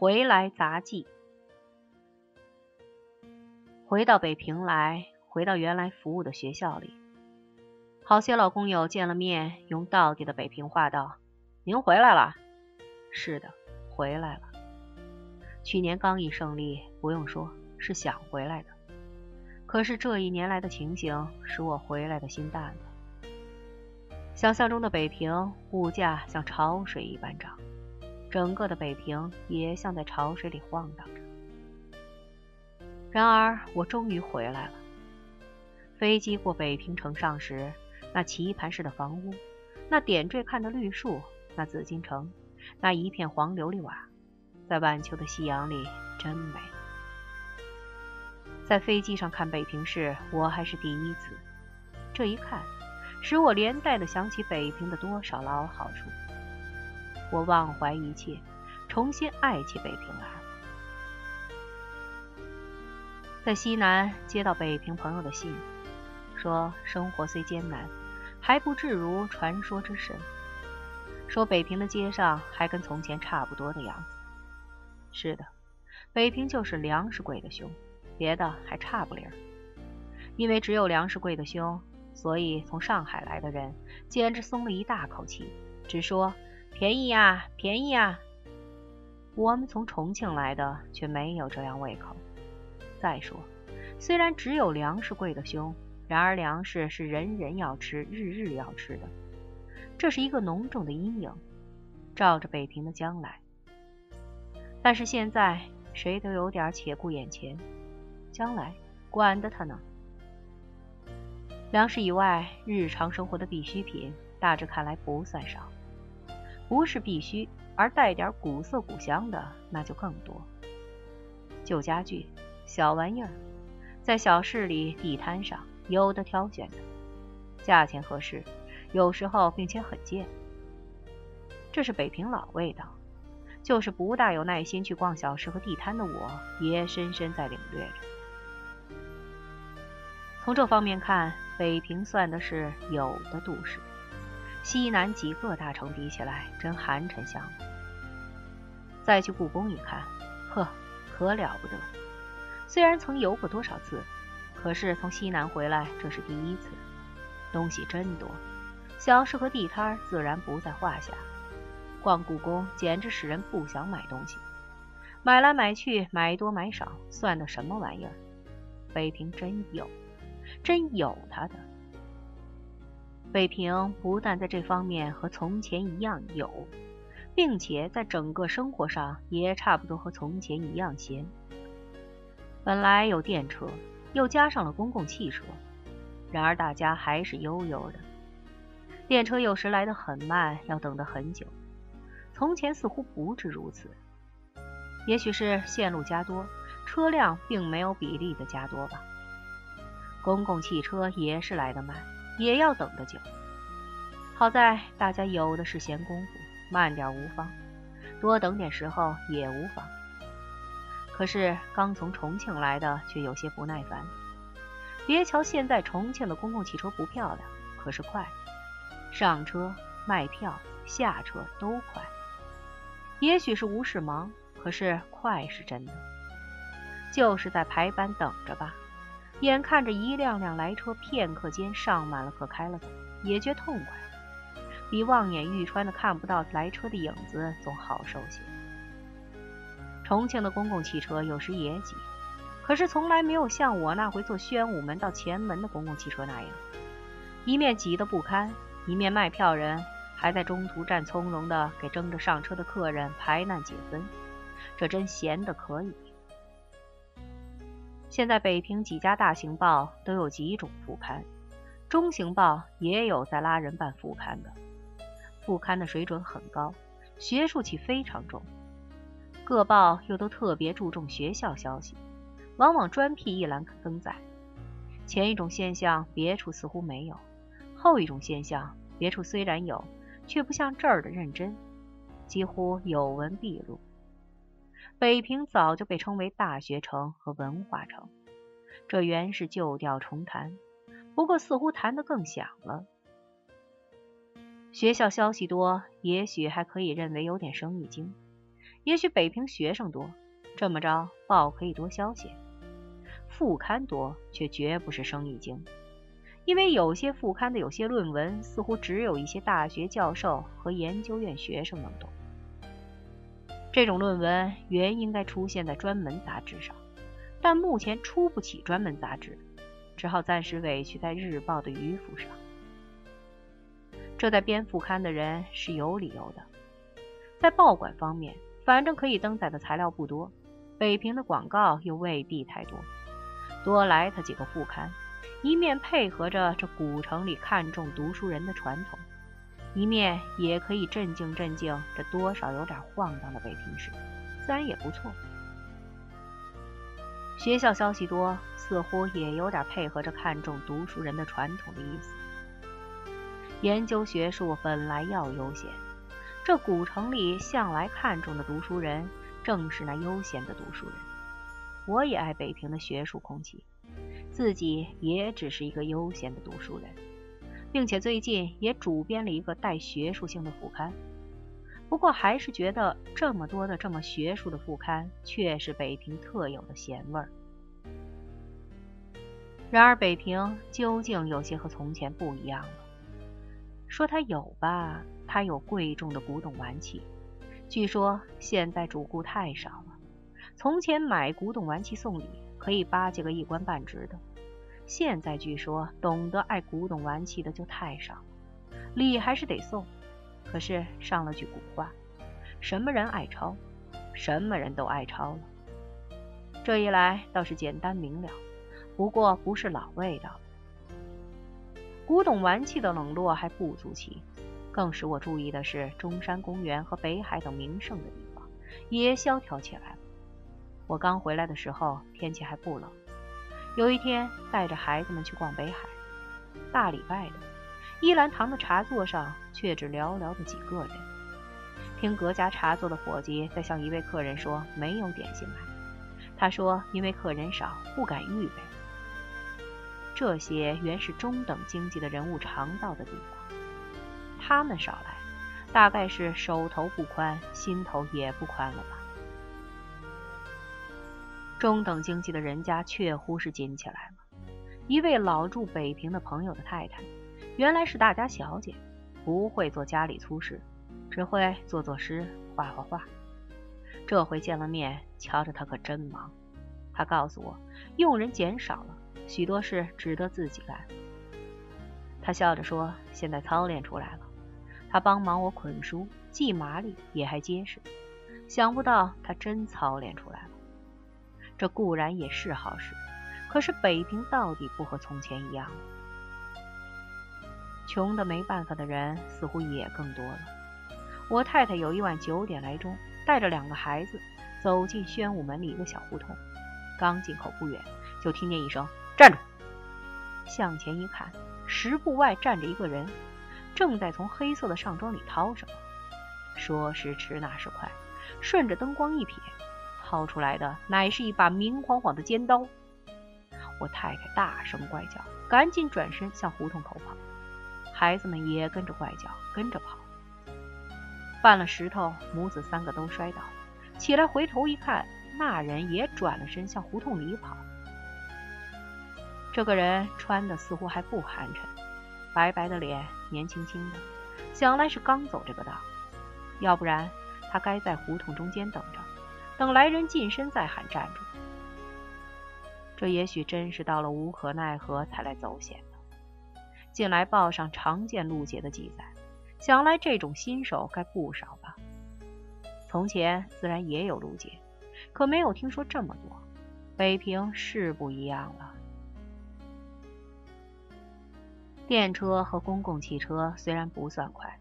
回来杂记。回到北平来，回到原来服务的学校里，好些老工友见了面，用道地的北平话道：“您回来了？”“是的，回来了。去年刚一胜利，不用说，是想回来的。可是这一年来的情形，使我回来的心淡了。”想象中的北平物价像潮水一般涨，整个的北平也像在潮水里晃荡着。然而我终于回来了。飞机过北平城上时，那棋盘式的房屋，那点缀看的绿树，那紫禁城，那一片黄琉璃瓦，在晚秋的夕阳里真美。在飞机上看北平市，我还是第一次。这一看。使我连带的想起北平的多少老好处，我忘怀一切，重新爱起北平来了。在西南接到北平朋友的信，说生活虽艰难，还不至如传说之神。说北平的街上还跟从前差不多的样子。是的，北平就是粮食贵的凶，别的还差不离儿。因为只有粮食贵的凶。所以，从上海来的人简直松了一大口气，只说便宜呀，便宜呀。我们从重庆来的却没有这样胃口。再说，虽然只有粮食贵的凶，然而粮食是人人要吃、日日要吃的，这是一个浓重的阴影，照着北平的将来。但是现在，谁都有点且顾眼前，将来管得他呢？粮食以外，日常生活的必需品，大致看来不算少。不是必须，而带点古色古香的，那就更多。旧家具、小玩意儿，在小市里地摊上有的挑选的，价钱合适，有时候并且很贱。这是北平老味道，就是不大有耐心去逛小市和地摊的我，也深深在领略着。从这方面看。北平算的是有的都市，西南几个大城比起来，真寒碜相了。再去故宫一看，呵，可了不得。虽然曾游过多少次，可是从西南回来，这是第一次。东西真多，小市和地摊自然不在话下。逛故宫简直使人不想买东西，买来买去，买多买少，算的什么玩意儿？北平真有。真有他的北平，不但在这方面和从前一样有，并且在整个生活上也差不多和从前一样闲。本来有电车，又加上了公共汽车，然而大家还是悠悠的。电车有时来得很慢，要等得很久。从前似乎不至如此，也许是线路加多，车辆并没有比例的加多吧。公共汽车也是来得慢，也要等得久。好在大家有的是闲工夫，慢点无妨，多等点时候也无妨。可是刚从重庆来的却有些不耐烦。别瞧现在重庆的公共汽车不漂亮，可是快，上车、卖票、下车都快。也许是无事忙，可是快是真的。就是在排班等着吧。眼看着一辆辆来车，片刻间上满了，可开了走，也觉痛快，比望眼欲穿的看不到来车的影子总好受些。重庆的公共汽车有时也挤，可是从来没有像我那回坐宣武门到前门的公共汽车那样，一面挤得不堪，一面卖票人还在中途站从容的给争着上车的客人排难解分，这真闲得可以。现在北平几家大型报都有几种副刊，中型报也有在拉人办副刊的，副刊的水准很高，学术气非常重。各报又都特别注重学校消息，往往专辟一栏登载。前一种现象别处似乎没有，后一种现象别处虽然有，却不像这儿的认真，几乎有文必录。北平早就被称为大学城和文化城，这原是旧调重弹，不过似乎弹得更响了。学校消息多，也许还可以认为有点生意经，也许北平学生多，这么着报可以多消息；副刊多，却绝不是生意经。因为有些副刊的有些论文，似乎只有一些大学教授和研究院学生能懂。这种论文原应该出现在专门杂志上，但目前出不起专门杂志，只好暂时委屈在日报的迂腐上。这在编副刊的人是有理由的。在报馆方面，反正可以登载的材料不多，北平的广告又未必太多，多来他几个副刊。一面配合着这古城里看重读书人的传统，一面也可以镇静镇静这多少有点晃荡的北平市，自然也不错。学校消息多，似乎也有点配合着看重读书人的传统的意思。研究学术本来要悠闲，这古城里向来看重的读书人，正是那悠闲的读书人。我也爱北平的学术空气。自己也只是一个悠闲的读书人，并且最近也主编了一个带学术性的副刊。不过还是觉得这么多的这么学术的副刊，却是北平特有的咸味儿。然而北平究竟有些和从前不一样了。说它有吧，它有贵重的古董玩器，据说现在主顾太少了。从前买古董玩器送礼。可以巴结个一官半职的，现在据说懂得爱古董玩器的就太少了，礼还是得送，可是上了句古话，什么人爱抄，什么人都爱抄了。这一来倒是简单明了，不过不是老味道。古董玩器的冷落还不足奇，更使我注意的是中山公园和北海等名胜的地方也萧条起来了。我刚回来的时候，天气还不冷。有一天，带着孩子们去逛北海，大礼拜的，依兰堂的茶座上却只寥寥的几个人。听隔家茶座的伙计在向一位客人说没有点心买，他说因为客人少，不敢预备。这些原是中等经济的人物常到的地方，他们少来，大概是手头不宽，心头也不宽了吧。中等经济的人家确乎是紧起来了。一位老住北平的朋友的太太，原来是大家小姐，不会做家里粗事，只会做做诗、画画画。这回见了面，瞧着她可真忙。她告诉我，佣人减少了，许多事只得自己干。她笑着说：“现在操练出来了。”她帮忙我捆书，既麻利也还结实。想不到她真操练出来了。这固然也是好事，可是北平到底不和从前一样。穷的没办法的人似乎也更多了。我太太有一晚九点来钟，带着两个孩子走进宣武门里一个小胡同，刚进口不远，就听见一声“站住”。向前一看，十步外站着一个人，正在从黑色的上装里掏什么。说时迟，那时快，顺着灯光一瞥。掏出来的乃是一把明晃晃的尖刀，我太太大声怪叫，赶紧转身向胡同口跑，孩子们也跟着怪叫，跟着跑。绊了石头，母子三个都摔倒，起来回头一看，那人也转了身向胡同里跑。这个人穿的似乎还不寒碜，白白的脸，年轻轻的，想来是刚走这个道，要不然他该在胡同中间等着。等来人近身再喊站住，这也许真是到了无可奈何才来走险的。近来报上常见路劫的记载，想来这种新手该不少吧。从前自然也有路劫，可没有听说这么多。北平是不一样了。电车和公共汽车虽然不算快，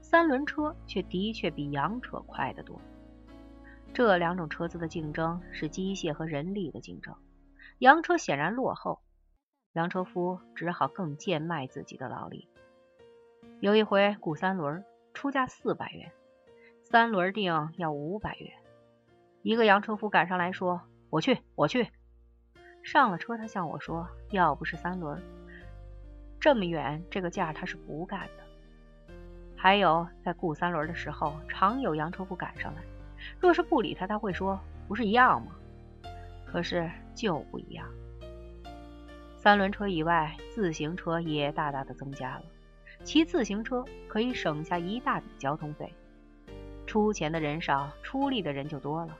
三轮车却的确比洋车快得多。这两种车子的竞争是机械和人力的竞争，洋车显然落后，洋车夫只好更贱卖自己的劳力。有一回雇三轮，出价四百元，三轮定要五百元。一个洋车夫赶上来说：“我去，我去。”上了车，他向我说：“要不是三轮，这么远这个价他是不干的。”还有在雇三轮的时候，常有洋车夫赶上来。若是不理他，他会说不是一样吗？可是就不一样。三轮车以外，自行车也大大的增加了。骑自行车可以省下一大笔交通费，出钱的人少，出力的人就多了。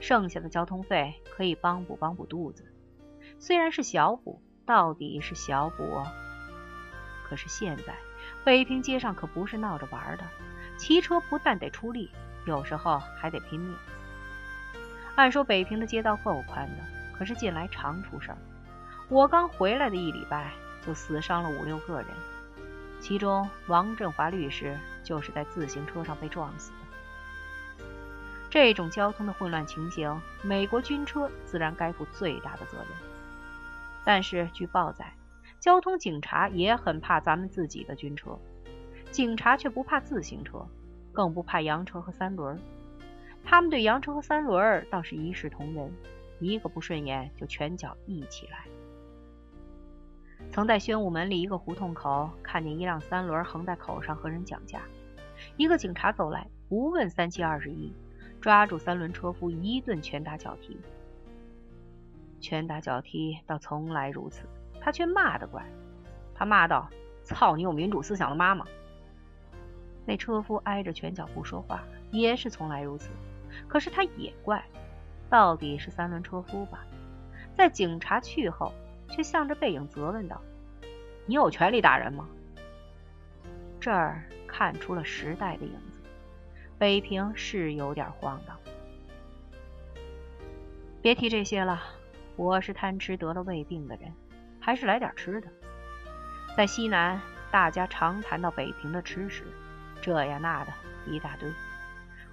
剩下的交通费可以帮补帮补肚子，虽然是小补，到底是小补。可是现在北平街上可不是闹着玩的，骑车不但得出力，有时候还得拼命。按说北平的街道够宽的，可是近来常出事儿。我刚回来的一礼拜，就死伤了五六个人，其中王振华律师就是在自行车上被撞死的。这种交通的混乱情形，美国军车自然该负最大的责任。但是据报载，交通警察也很怕咱们自己的军车，警察却不怕自行车，更不怕洋车和三轮。他们对洋车和三轮倒是一视同仁，一个不顺眼就拳脚一起来。曾在宣武门里一个胡同口看见一辆三轮横在口上和人讲价，一个警察走来，不问三七二十一，抓住三轮车夫一顿拳打脚踢。拳打脚踢倒从来如此，他却骂得怪。他骂道：“操你有民主思想的妈妈！”那车夫挨着拳脚不说话，也是从来如此。可是他也怪，到底是三轮车夫吧？在警察去后。却向着背影责问道：“你有权利打人吗？”这儿看出了时代的影子，北平是有点荒唐。别提这些了，我是贪吃得了胃病的人，还是来点吃的。在西南，大家常谈到北平的吃食，这呀那的一大堆，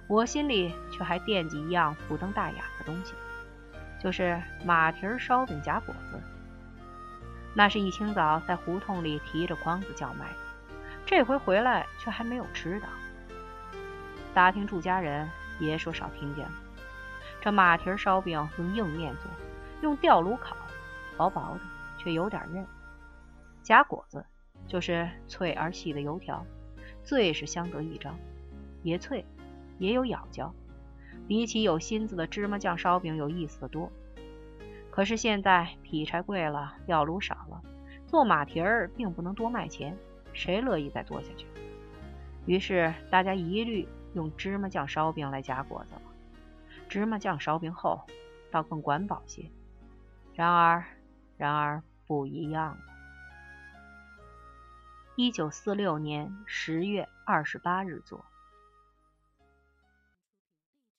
我心里却还惦记一样不登大雅的东西，就是马蹄烧饼夹果子。那是一清早在胡同里提着筐子叫卖，这回回来却还没有吃的。打听住家人别说少听见了。这马蹄烧饼用硬面做，用吊炉烤，薄薄的却有点韧。夹果子就是脆而细的油条，最是相得益彰，也脆也有咬嚼，比起有心思的芝麻酱烧饼有意思的多。可是现在劈柴贵了，料炉少了，做马蹄儿并不能多卖钱，谁乐意再做下去？于是大家一律用芝麻酱烧饼来夹果子了。芝麻酱烧饼厚，倒更管饱些。然而，然而不一样了。一九四六年十月二十八日作。